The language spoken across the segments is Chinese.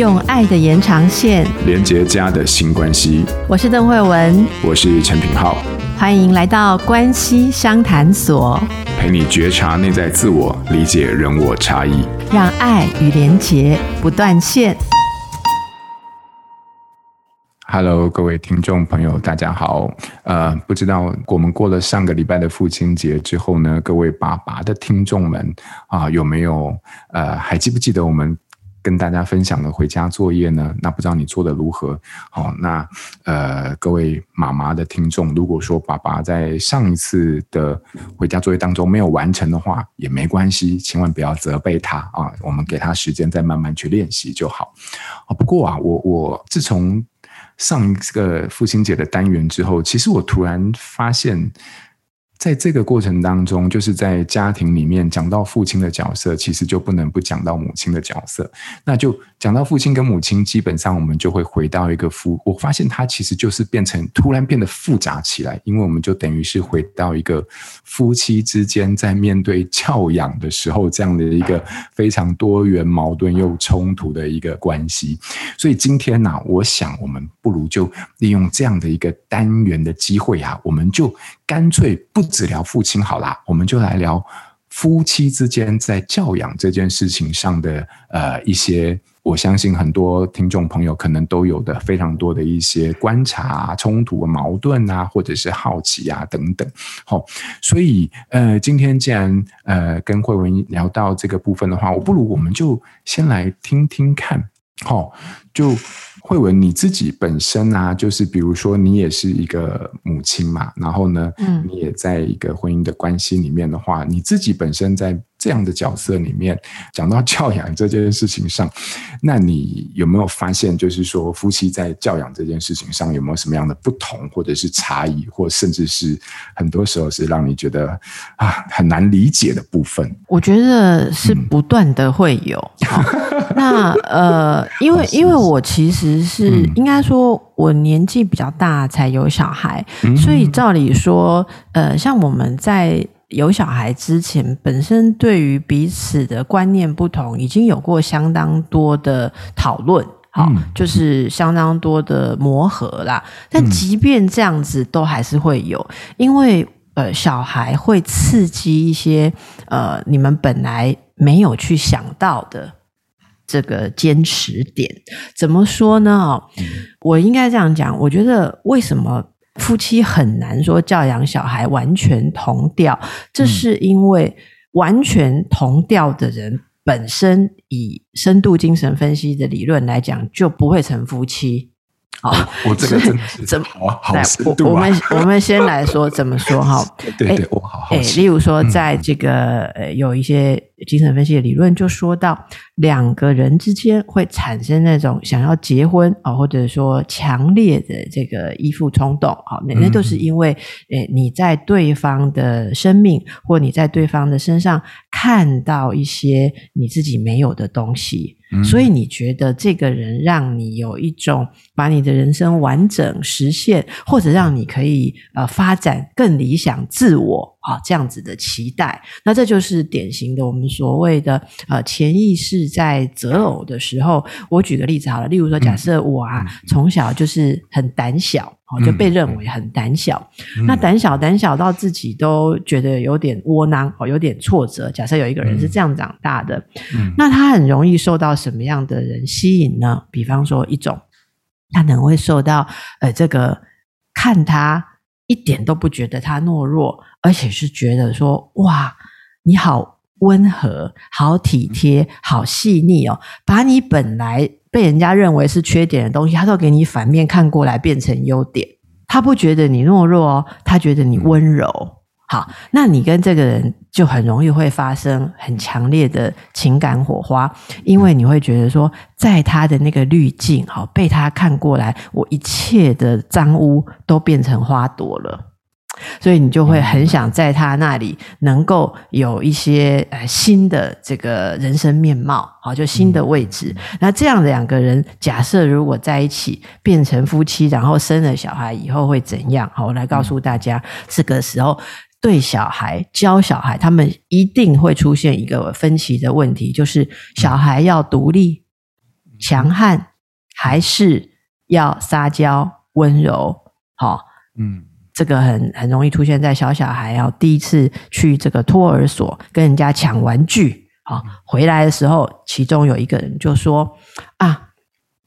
用爱的延长线连接家的新关系。我是邓慧文，我是陈品浩，欢迎来到关系商谈所，陪你觉察内在自我，理解人我差异，让爱与连结不断线。Hello，各位听众朋友，大家好。呃，不知道我们过了上个礼拜的父亲节之后呢，各位爸爸的听众们啊、呃，有没有呃，还记不记得我们跟大家分享的回家作业呢？那不知道你做的如何？好、那呃，各位妈妈的听众，如果说爸爸在上一次的回家作业当中没有完成的话，也没关系，千万不要责备他啊，我们给他时间再慢慢去练习就好。啊，不过啊，我我自从上一个父亲节的单元之后，其实我突然发现。在这个过程当中，就是在家庭里面讲到父亲的角色，其实就不能不讲到母亲的角色。那就讲到父亲跟母亲，基本上我们就会回到一个夫。我发现它其实就是变成突然变得复杂起来，因为我们就等于是回到一个夫妻之间在面对教养的时候，这样的一个非常多元、矛盾又冲突的一个关系。所以今天呢、我想我们不如就利用这样的一个单元的机会啊，我们就干脆不。只聊父亲好啦，我们就来聊夫妻之间在教养这件事情上的呃一些，我相信很多听众朋友可能都有的非常多的一些观察啊、冲突、矛盾啊，或者是好奇啊等等。好，所以呃，今天既然呃跟惠文聊到这个部分的话，我不如我们就先来听听看，好，就。慧文，你自己本身啊，就是比如说你也是一个母亲嘛，然后呢，嗯，你也在一个婚姻的关系里面的话，你自己本身在这样的角色里面，讲到教养这件事情上，那你有没有发现，就是说夫妻在教养这件事情上有没有什么样的不同，或者是差异，或甚至是很多时候是让你觉得啊很难理解的部分？我觉得是不断的会有。嗯 那呃，因为因为我其实是应该说，我年纪比较大才有小孩，所以照理说，呃，像我们在有小孩之前，本身对于彼此的观念不同，已经有过相当多的讨论，好，就是相当多的磨合啦。但即便这样子，都还是会有，因为呃，小孩会刺激一些呃，你们本来没有去想到的。这个坚持点怎么说呢？我应该这样讲，我觉得为什么夫妻很难说教养小孩完全同调，这是因为完全同调的人本身以深度精神分析的理论来讲，就不会成夫妻。好，我这个真的是怎么好来？我我们我们先来说怎么说哈？对对，我好好。哎，例如说，在这个呃，有一些精神分析的理论就说到，两个人之间会产生那种想要结婚啊，或者说强烈的这个依附冲动啊，那那都是因为诶，你在对方的生命或你在对方的身上看到一些你自己没有的东西。所以你觉得这个人让你有一种把你的人生完整实现，或者让你可以呃发展更理想自我啊这样子的期待，那这就是典型的我们所谓的呃潜意识在择偶的时候。我举个例子好了，例如说假设我啊从小就是很胆小。就被认为很胆小，嗯、那胆小胆小到自己都觉得有点窝囊，哦，有点挫折。假设有一个人是这样长大的，嗯、那他很容易受到什么样的人吸引呢？比方说，一种他可能会受到呃，这个看他一点都不觉得他懦弱，而且是觉得说，哇，你好温和，好体贴，好细腻哦，把你本来。被人家认为是缺点的东西，他都给你反面看过来变成优点。他不觉得你懦弱哦，他觉得你温柔。好，那你跟这个人就很容易会发生很强烈的情感火花，因为你会觉得说，在他的那个滤镜，好，被他看过来，我一切的脏污都变成花朵了。所以你就会很想在他那里能够有一些呃新的这个人生面貌，好，就新的位置。那这样两个人，假设如果在一起变成夫妻，然后生了小孩以后会怎样？好，我来告诉大家，这个时候对小孩教小孩，他们一定会出现一个分歧的问题，就是小孩要独立，强悍，还是要撒娇温柔？好、哦，嗯，这个很很容易出现在小小孩哦第一次去这个托儿所跟人家抢玩具，啊、哦，回来的时候，其中有一个人就说：“啊，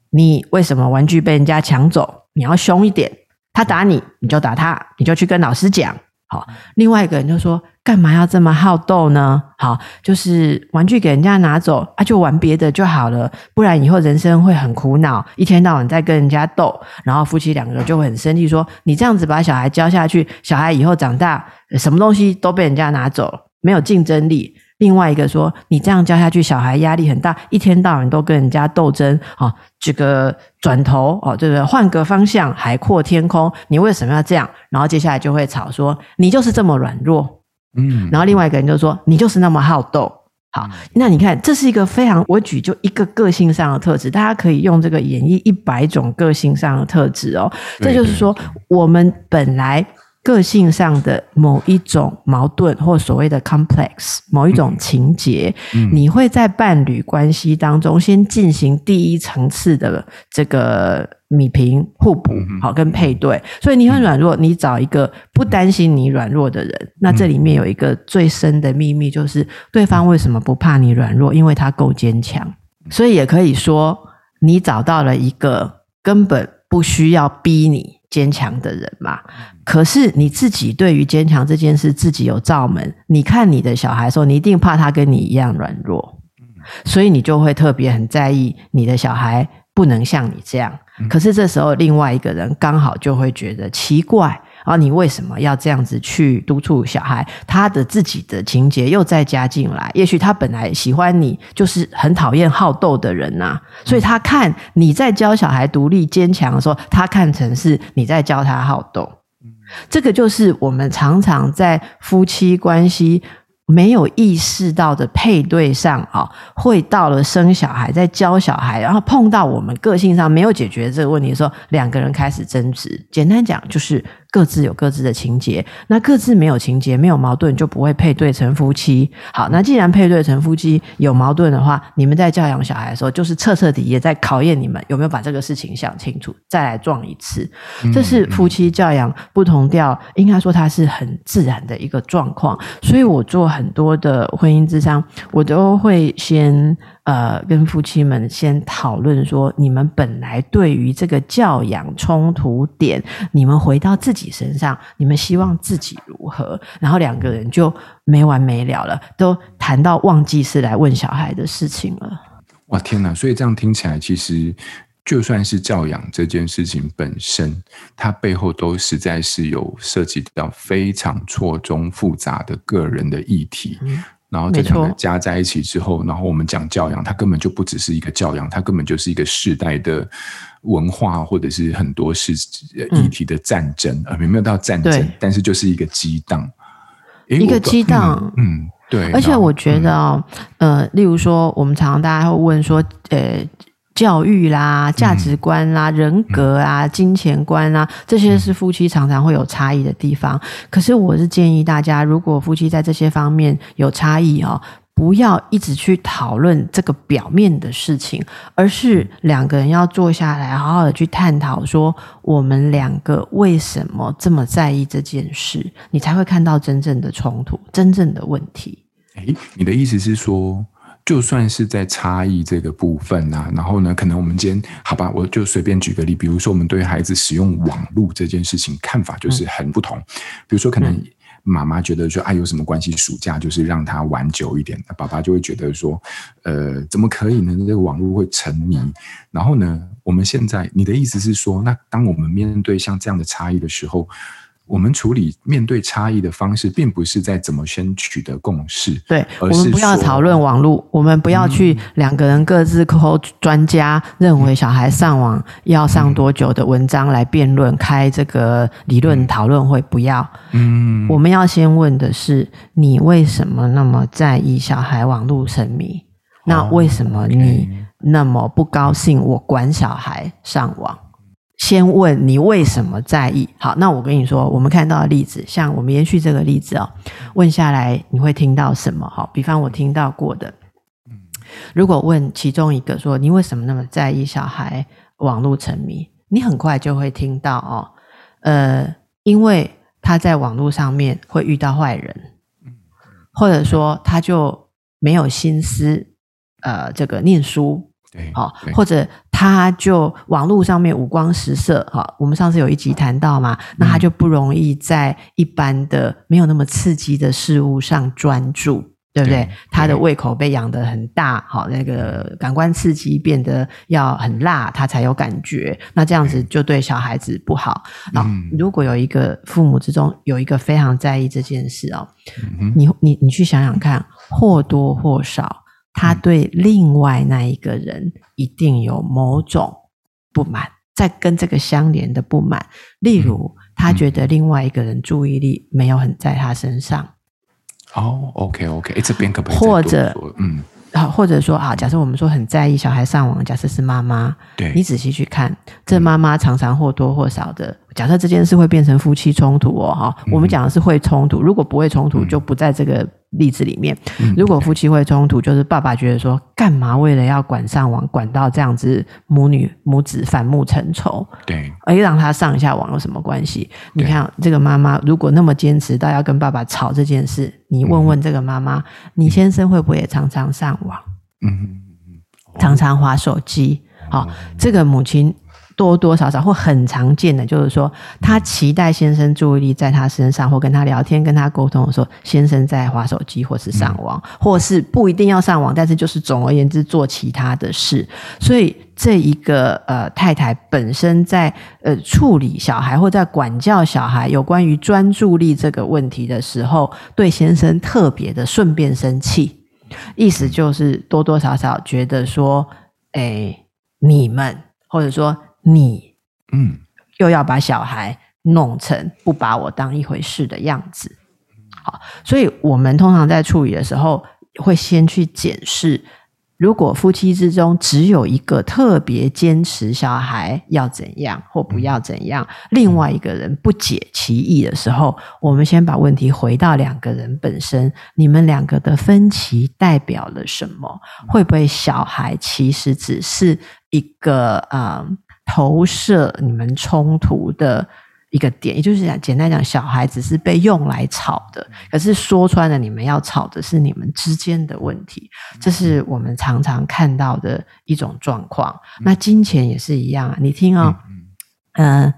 你为什么玩具被人家抢走？你要凶一点，他打你，你就打他，你就去跟老师讲。”好，另外一个人就说：“干嘛要这么好斗呢？好，就是玩具给人家拿走啊，就玩别的就好了，不然以后人生会很苦恼，一天到晚在跟人家斗，然后夫妻两个人就会很生气，说你这样子把小孩教下去，小孩以后长大什么东西都被人家拿走，没有竞争力。”另外一个说，你这样教下去，小孩压力很大，一天到晚都跟人家斗争，啊、哦，这个转头哦，这个换个方向，海阔天空，你为什么要这样？然后接下来就会吵说，你就是这么软弱，嗯，然后另外一个人就说，你就是那么好斗，好，那你看，这是一个非常，我举就一个个性上的特质，大家可以用这个演绎一百种个性上的特质哦，这就是说，我们本来。个性上的某一种矛盾，或所谓的 complex，某一种情节，嗯，你会在伴侣关系当中先进行第一层次的这个米平互补，好跟配对。所以你很软弱，你找一个不担心你软弱的人。那这里面有一个最深的秘密，就是对方为什么不怕你软弱？因为他够坚强。所以也可以说，你找到了一个根本不需要逼你。坚强的人嘛，可是你自己对于坚强这件事自己有罩门。你看你的小孩的时候，你一定怕他跟你一样软弱，所以你就会特别很在意你的小孩不能像你这样。可是这时候，另外一个人刚好就会觉得奇怪。啊，你为什么要这样子去督促小孩？他的自己的情节又再加进来。也许他本来喜欢你，就是很讨厌好斗的人呐、啊。所以他看你在教小孩独立坚强的时候，他看成是你在教他好斗。这个就是我们常常在夫妻关系没有意识到的配对上啊，会到了生小孩，在教小孩，然后碰到我们个性上没有解决这个问题的时候，两个人开始争执。简单讲就是。各自有各自的情节，那各自没有情节，没有矛盾，就不会配对成夫妻。好，那既然配对成夫妻有矛盾的话，你们在教养小孩的时候，就是彻彻底底在考验你们有没有把这个事情想清楚，再来撞一次。这是夫妻教养不同调，应该说它是很自然的一个状况。所以我做很多的婚姻之商，我都会先。呃，跟夫妻们先讨论说，你们本来对于这个教养冲突点，你们回到自己身上，你们希望自己如何？然后两个人就没完没了了，都谈到忘记是来问小孩的事情了。哇，天哪！所以这样听起来，其实就算是教养这件事情本身，它背后都实在是有涉及到非常错综复杂的个人的议题。嗯然后这两个加在一起之后，然后我们讲教养，它根本就不只是一个教养，它根本就是一个世代的文化，或者是很多事议题的战争，呃、嗯，没有到战争，但是就是一个激荡，一个激荡，嗯，嗯，对。而且我觉得、哦嗯，呃，例如说，我们常常大家会问说，呃。教育啦、价值观啦、嗯、人格啊、嗯、金钱观啊，这些是夫妻常常会有差异的地方。可是，我是建议大家，如果夫妻在这些方面有差异哦，不要一直去讨论这个表面的事情，而是两个人要坐下来，好好的去探讨，说我们两个为什么这么在意这件事，你才会看到真正的冲突、真正的问题。诶，你的意思是说？就算是在差异这个部分啊，然后呢，可能我们今天好吧，我就随便举个例，比如说我们对孩子使用网络这件事情看法就是很不同。比如说，可能妈妈觉得说啊，有什么关系？暑假就是让他玩久一点，那爸爸就会觉得说，呃，怎么可以呢？这个网络会沉迷。然后呢，我们现在你的意思是说，那当我们面对像这样的差异的时候，我们处理面对差异的方式，并不是在怎么先取得共识。对，我们不要讨论网络，我们不要去两个人各自扣专家认为小孩上网要上多久的文章来辩论，开这个理论讨论会，不要。嗯，我们要先问的是，你为什么那么在意小孩网络沉迷？那为什么你那么不高兴我管小孩上网？先问你为什么在意？好，那我跟你说，我们看到的例子，像我们延续这个例子哦，问下来你会听到什么？好，比方我听到过的，如果问其中一个说，你为什么那么在意小孩网络沉迷？你很快就会听到哦，呃，因为他在网络上面会遇到坏人，或者说他就没有心思呃这个念书。对，好，或者他就网络上面五光十色，哈，我们上次有一集谈到嘛，那他就不容易在一般的没有那么刺激的事物上专注，对不对？对，他的胃口被养得很大，好，那个感官刺激变得要很辣，他才有感觉。那这样子就对小孩子不好。那如果有一个父母之中有一个非常在意这件事哦，你你你去想想看，或多或少。他对另外那一个人一定有某种不满，在跟这个相连的不满，例如他觉得另外一个人注意力没有很在他身上。哦，OK OK，这边可不可以或者嗯，好或者说啊，假设我们说很在意小孩上网，假设是妈妈，对，你仔细去看，这妈妈常常或多或少的。假设这件事会变成夫妻冲突哦，哈，我们讲的是会冲突。如果不会冲突，就不在这个例子里面。如果夫妻会冲突，就是爸爸觉得说，干嘛为了要管上网，管到这样子，母女母子反目成仇？对，而让他上一下网有什么关系？你看这个妈妈，如果那么坚持到要跟爸爸吵这件事，你问问这个妈妈，你先生会不会也常常上网？嗯，常常滑手机？好，这个母亲。多多少少或很常见的，就是说，他期待先生注意力在他身上，或跟他聊天、跟他沟通的时候，先生在划手机，或是上网，或是不一定要上网，但是就是总而言之做其他的事。所以，这一个呃太太本身在呃处理小孩或在管教小孩有关于专注力这个问题的时候，对先生特别的顺便生气，意思就是多多少少觉得说，哎，你们或者说。你，嗯，又要把小孩弄成不把我当一回事的样子，好，所以我们通常在处理的时候，会先去检视，如果夫妻之中只有一个特别坚持小孩要怎样或不要怎样，另外一个人不解其意的时候，我们先把问题回到两个人本身，你们两个的分歧代表了什么？会不会小孩其实只是一个啊？投射你们冲突的一个点，也就是讲，简单讲，小孩子是被用来吵的。可是说穿了，你们要吵的是你们之间的问题，这是我们常常看到的一种状况。那金钱也是一样啊，你听哦，嗯，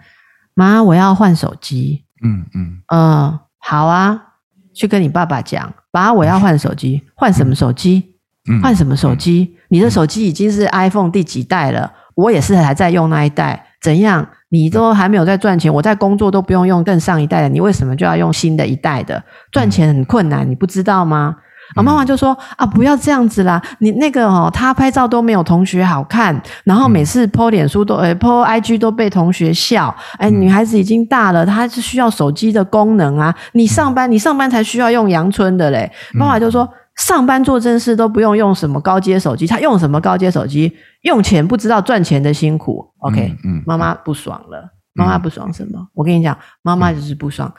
妈，我要换手机，嗯嗯嗯，好啊，去跟你爸爸讲，爸，我要换手机，换什么手机？换什么手机？你的手机已经是 iPhone 第几代了？我也是还在用那一代，怎样？你都还没有在赚钱，我在工作都不用用更上一代的，你为什么就要用新的一代的？赚钱很困难，你不知道吗？啊，妈妈就说啊，不要这样子啦，你那个哦，他拍照都没有同学好看，然后每次 po 脸书都呃 po IG 都被同学笑，哎，女孩子已经大了，她是需要手机的功能啊，你上班你上班才需要用阳春的嘞，妈妈就说。上班做正事都不用用什么高阶手机，他用什么高阶手机？用钱不知道赚钱的辛苦。OK，嗯，妈妈不爽了。妈妈不爽什么？我跟你讲，妈妈就是不爽。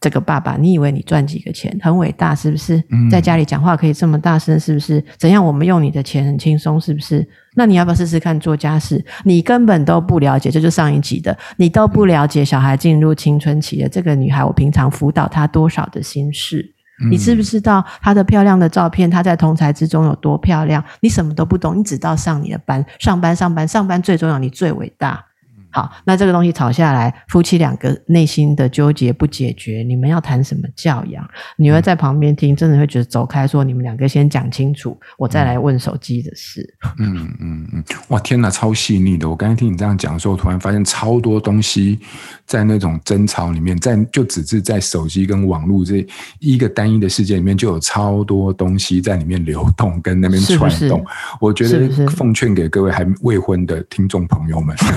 这个爸爸，你以为你赚几个钱很伟大是不是？在家里讲话可以这么大声是不是？怎样？我们用你的钱很轻松是不是？那你要不要试试看做家事？你根本都不了解，这就上一集的，你都不了解小孩进入青春期的这个女孩，我平常辅导她多少的心事。你知不知道她的漂亮的照片？她在同才之中有多漂亮？你什么都不懂，你只知道上你的班，上班上班上班最重要，你最伟大。好，那这个东西吵下来，夫妻两个内心的纠结不解决，你们要谈什么教养？女儿在旁边听，真的会觉得走开，说你们两个先讲清楚，我再来问手机的事。嗯嗯嗯，哇，天哪，超细腻的！我刚才听你这样讲的时候，我突然发现超多东西在那种争吵里面，在就只是在手机跟网络这一个单一的世界里面，就有超多东西在里面流动，跟那边传动。是是我觉得奉劝给各位还未婚的听众朋友们。是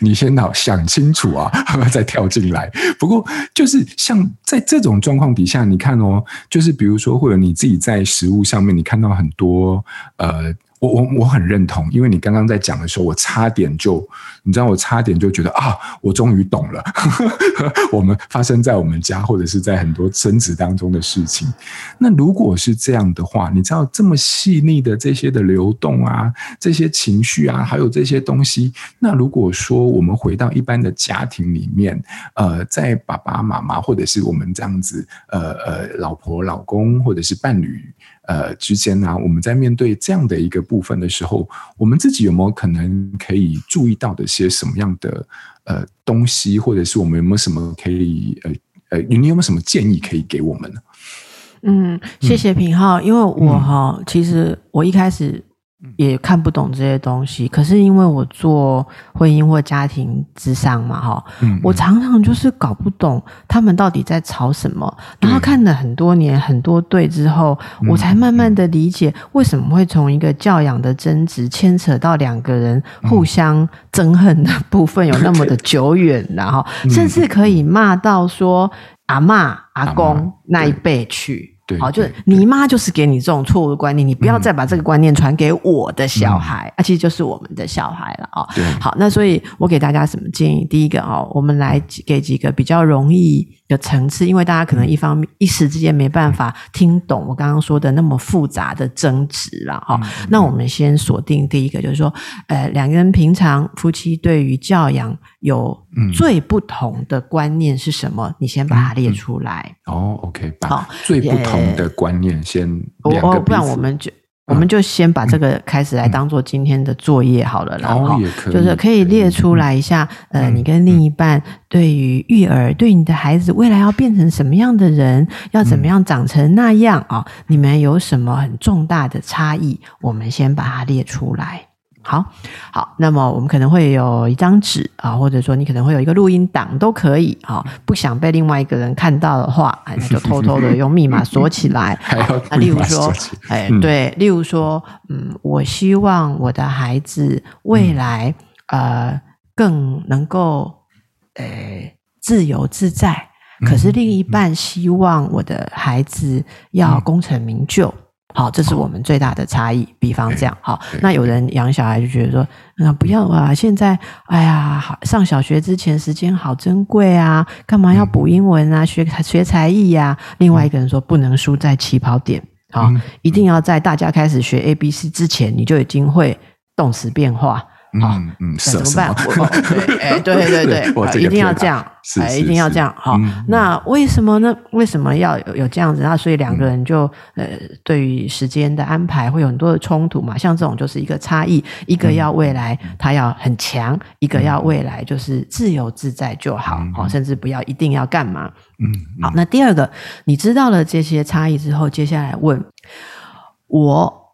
你先好想清楚啊，再跳进来。不过，就是像在这种状况底下，你看哦，就是比如说，或者你自己在食物上面，你看到很多呃我我我很认同，因为你刚刚在讲的时候，我差点就，你知道，我差点就觉得啊，我终于懂了，我们发生在我们家或者是在很多争执当中的事情。那如果是这样的话，你知道这么细腻的这些的流动啊，这些情绪啊，还有这些东西，那如果说我们回到一般的家庭里面，呃，在爸爸妈妈或者是我们这样子，呃呃，老婆老公或者是伴侣。呃，之间呢、啊，我们在面对这样的一个部分的时候，我们自己有没有可能可以注意到的些什么样的呃东西，或者是我们有没有什么可以呃呃，你有没有什么建议可以给我们呢？嗯，谢谢平浩，因为我哈，嗯、其实我一开始。也看不懂这些东西，可是因为我做婚姻或家庭之上嘛，哈、嗯，我常常就是搞不懂他们到底在吵什么。然后看了很多年很多对之后，嗯、我才慢慢的理解为什么会从一个教养的争执牵扯到两个人互相憎恨的部分有那么的久远，然后甚至可以骂到说阿嬷阿公那一辈去。好，就是你妈就是给你这种错误的观念，你不要再把这个观念传给我的小孩，啊，其实就是我们的小孩了啊。好，那所以我给大家什么建议？第一个啊，我们来给几个比较容易的层次，因为大家可能一方面一时之间没办法听懂我刚刚说的那么复杂的争执了哈。那我们先锁定第一个，就是说，呃，两个人平常夫妻对于教养有最不同的观念是什么？你先把它列出来。哦，OK，好，最不同。的观念先，哦，不然我们就我们就先把这个开始来当做今天的作业好了，然后就是可以列出来一下，呃，你跟另一半对于育儿，对你的孩子未来要变成什么样的人，要怎么样长成那样啊？你们有什么很重大的差异？我们先把它列出来。好好，那么我们可能会有一张纸啊，或者说你可能会有一个录音档，都可以啊。不想被另外一个人看到的话，那就偷偷的用密码 锁起来。那例如说，哎，对，例如说，嗯，我希望我的孩子未来呃更能够呃自由自在，可是另一半希望我的孩子要功成名就。好，这是我们最大的差异。比方这样，好，那有人养小孩就觉得说，那不要啊，现在，哎呀，好，上小学之前时间好珍贵啊，干嘛要补英文啊，学学才艺呀？另外一个人说，不能输在起跑点，好，一定要在大家开始学 A B C 之前，你就已经会动词变化。嗯嗯，怎么办？对，哎，对对对，一定要这样，哎，一定要这样。好，那为什么呢？为什么要有有这样子？那所以两个人就呃，对于时间的安排会有很多的冲突嘛。像这种就是一个差异，一个要未来他要很强，一个要未来就是自由自在就好，好，甚至不要一定要干嘛。嗯，好。那第二个，你知道了这些差异之后，接下来问我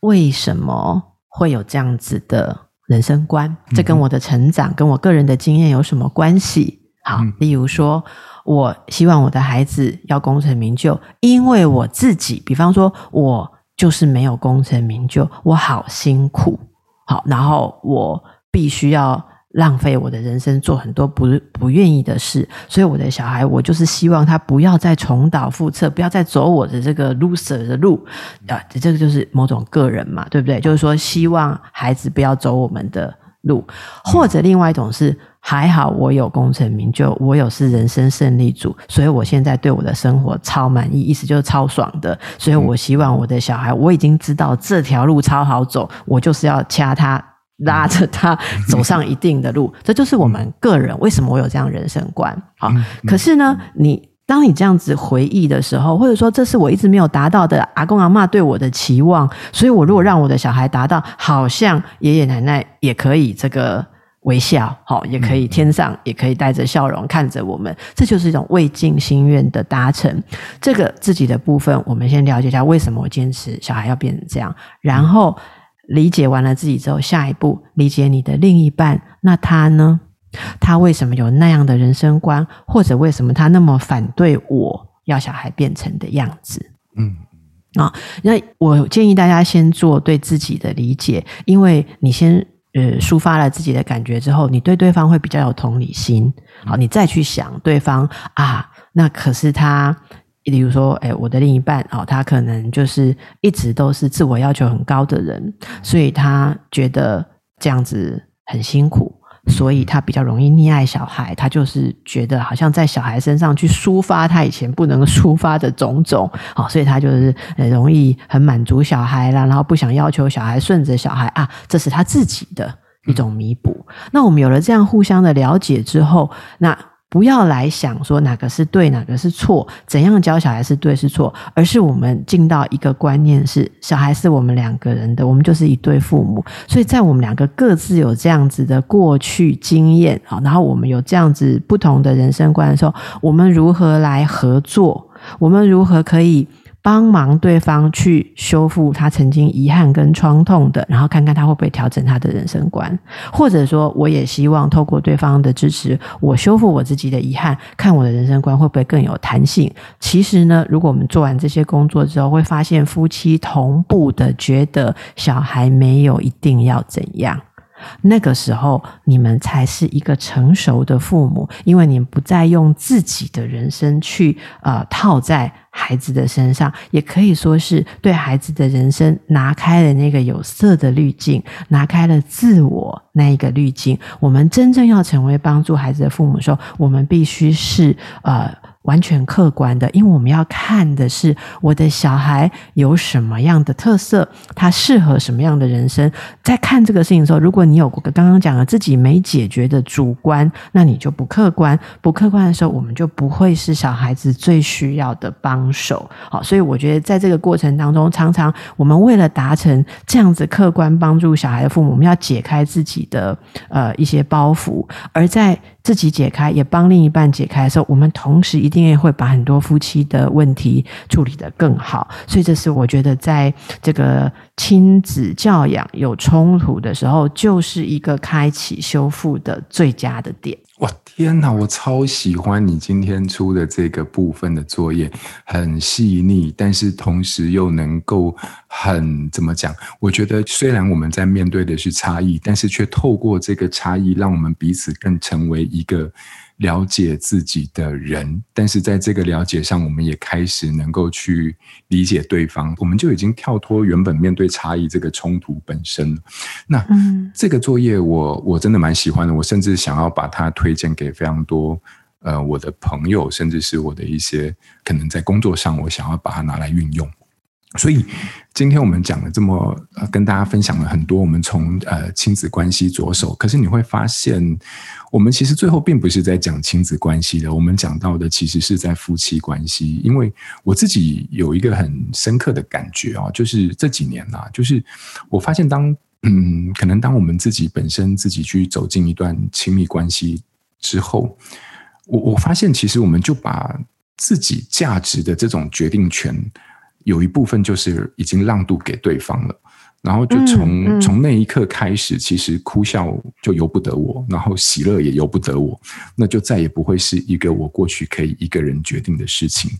为什么会有这样子的？人生观，这跟我的成长、跟我个人的经验有什么关系？好，例如说，我希望我的孩子要功成名就，因为我自己，比方说，我就是没有功成名就，我好辛苦，好，然后我必须要。浪费我的人生，做很多不不愿意的事，所以我的小孩，我就是希望他不要再重蹈覆辙，不要再走我的这个 loser 的路啊！这个就是某种个人嘛，对不对？就是说，希望孩子不要走我们的路，或者另外一种是，还好我有功成名就，我有是人生胜利组，所以我现在对我的生活超满意，意思就是超爽的，所以我希望我的小孩，我已经知道这条路超好走，我就是要掐他。拉着他走上一定的路，这就是我们个人为什么我有这样人生观。好，可是呢，你当你这样子回忆的时候，或者说这是我一直没有达到的阿公阿嬷对我的期望，所以我如果让我的小孩达到，好像爷爷奶奶也可以这个微笑，好，也可以天上也可以带着笑容看着我们，这就是一种未尽心愿的达成。这个自己的部分，我们先了解一下为什么我坚持小孩要变成这样，然后。理解完了自己之后，下一步理解你的另一半。那他呢？他为什么有那样的人生观？或者为什么他那么反对我要小孩变成的样子？嗯，啊，那我建议大家先做对自己的理解，因为你先呃抒发了自己的感觉之后，你对对方会比较有同理心。好，你再去想对方啊，那可是他。例如说，哎，我的另一半哦，他可能就是一直都是自我要求很高的人，所以他觉得这样子很辛苦。所以他比较容易溺爱小孩，他就是觉得好像在小孩身上去抒发他以前不能抒发的种种，好，所以他就是容易很满足小孩啦，然后不想要求小孩顺着小孩啊，这是他自己的一种弥补。那我们有了这样互相的了解之后，那。不要来想说哪个是对，哪个是错，怎样教小孩是对是错，而是我们进到一个观念是，小孩是我们两个人的，我们就是一对父母，所以在我们两个各自有这样子的过去经验，啊，然后我们有这样子不同的人生观的时候，我们如何来合作？我们如何可以？帮忙对方去修复他曾经遗憾跟创痛的，然后看看他会不会调整他的人生观，或者说，我也希望透过对方的支持，我修复我自己的遗憾，看我的人生观会不会更有弹性。其实呢，如果我们做完这些工作之后，会发现夫妻同步的觉得小孩没有一定要怎样。那个时候，你们才是一个成熟的父母，因为你们不再用自己的人生去呃套在孩子的身上，也可以说是对孩子的人生拿开了那个有色的滤镜，拿开了自我那一个滤镜。我们真正要成为帮助孩子的父母的时候，我们必须是呃。完全客观的，因为我们要看的是我的小孩有什么样的特色，他适合什么样的人生。在看这个事情的时候，如果你有刚刚讲了自己没解决的主观，那你就不客观。不客观的时候，我们就不会是小孩子最需要的帮手。好，所以我觉得在这个过程当中，常常我们为了达成这样子客观帮助小孩的父母，我们要解开自己的呃一些包袱，而在。自己解开，也帮另一半解开的时候，我们同时一定也会把很多夫妻的问题处理得更好。所以，这是我觉得在这个亲子教养有冲突的时候，就是一个开启修复的最佳的点。哇天哪，我超喜欢你今天出的这个部分的作业，很细腻，但是同时又能够很怎么讲？我觉得虽然我们在面对的是差异，但是却透过这个差异，让我们彼此更成为一个。了解自己的人，但是在这个了解上，我们也开始能够去理解对方，我们就已经跳脱原本面对差异这个冲突本身。那这个作业我我真的蛮喜欢的，我甚至想要把它推荐给非常多呃我的朋友，甚至是我的一些可能在工作上，我想要把它拿来运用。所以今天我们讲了这么，跟大家分享了很多，我们从呃亲子关系着手。可是你会发现，我们其实最后并不是在讲亲子关系的，我们讲到的其实是在夫妻关系。因为我自己有一个很深刻的感觉啊，就是这几年呐，就是我发现当嗯，可能当我们自己本身自己去走进一段亲密关系之后，我我发现其实我们就把自己价值的这种决定权。有一部分就是已经让渡给对方了，然后就从、嗯嗯、从那一刻开始，其实哭笑就由不得我，然后喜乐也由不得我，那就再也不会是一个我过去可以一个人决定的事情。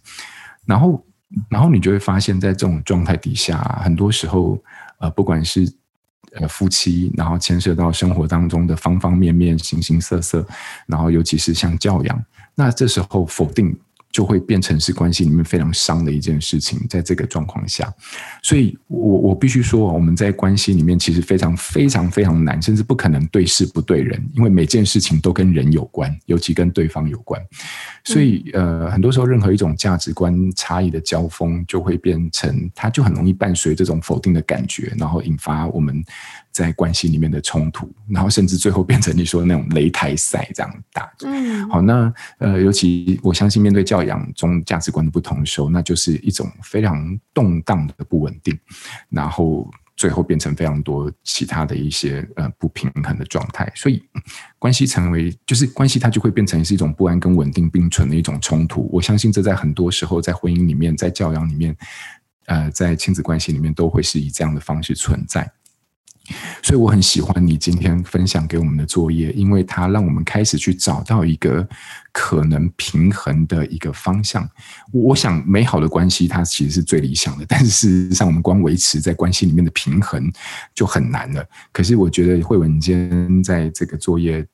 然后，然后你就会发现，在这种状态底下，很多时候，呃，不管是呃夫妻，然后牵涉到生活当中的方方面面、形形色色，然后尤其是像教养，那这时候否定。就会变成是关系里面非常伤的一件事情，在这个状况下，所以我我必须说，我们在关系里面其实非常非常非常难，甚至不可能对事不对人，因为每件事情都跟人有关，尤其跟对方有关。所以呃，很多时候任何一种价值观差异的交锋，就会变成它就很容易伴随这种否定的感觉，然后引发我们。在关系里面的冲突，然后甚至最后变成你说的那种擂台赛这样打。嗯，好，那呃，尤其我相信面对教养中价值观的不同的时候，那就是一种非常动荡的不稳定，然后最后变成非常多其他的一些呃不平衡的状态。所以关系成为就是关系，它就会变成是一种不安跟稳定并存的一种冲突。我相信这在很多时候在婚姻里面，在教养里面，呃，在亲子关系里面都会是以这样的方式存在。所以我很喜欢你今天分享给我们的作业，因为它让我们开始去找到一个可能平衡的一个方向。我想美好的关系它其实是最理想的，但是事实上我们光维持在关系里面的平衡就很难了。可是我觉得慧文今天在这个作业。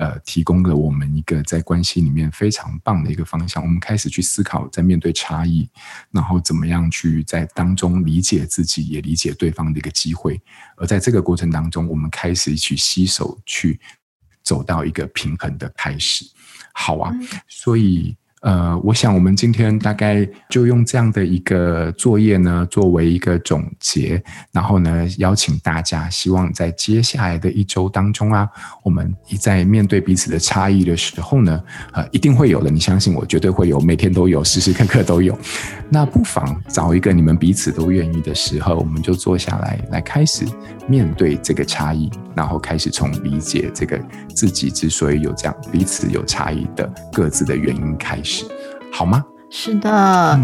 呃提供了我们一个在关系里面非常棒的一个方向。我们开始去思考，在面对差异，然后怎么样去在当中理解自己，也理解对方的一个机会。而在这个过程当中，我们开始去携手去走到一个平衡的开始。好啊，所以。呃，我想我们今天大概就用这样的一个作业呢，作为一个总结，然后呢，邀请大家，希望在接下来的一周当中啊，我们一在面对彼此的差异的时候呢，呃，一定会有的，你相信我，绝对会有，每天都有，时时刻刻都有。那不妨找一个你们彼此都愿意的时候，我们就坐下来，来开始面对这个差异，然后开始从理解这个自己之所以有这样彼此有差异的各自的原因开始。好吗？是的，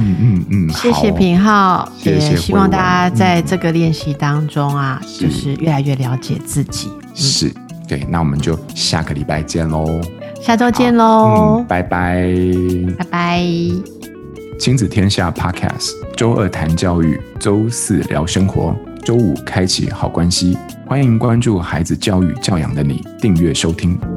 嗯嗯嗯，谢谢品皓，谢谢。也希望大家在这个练习当中啊，嗯、就是越来越了解自己。是，对，那我们就下个礼拜见喽，下周见喽，嗯，拜拜，拜拜。亲子天下 Podcast，周二谈教育，周四聊生活，周五开启好关系。欢迎关注孩子教育教养的你，订阅收听。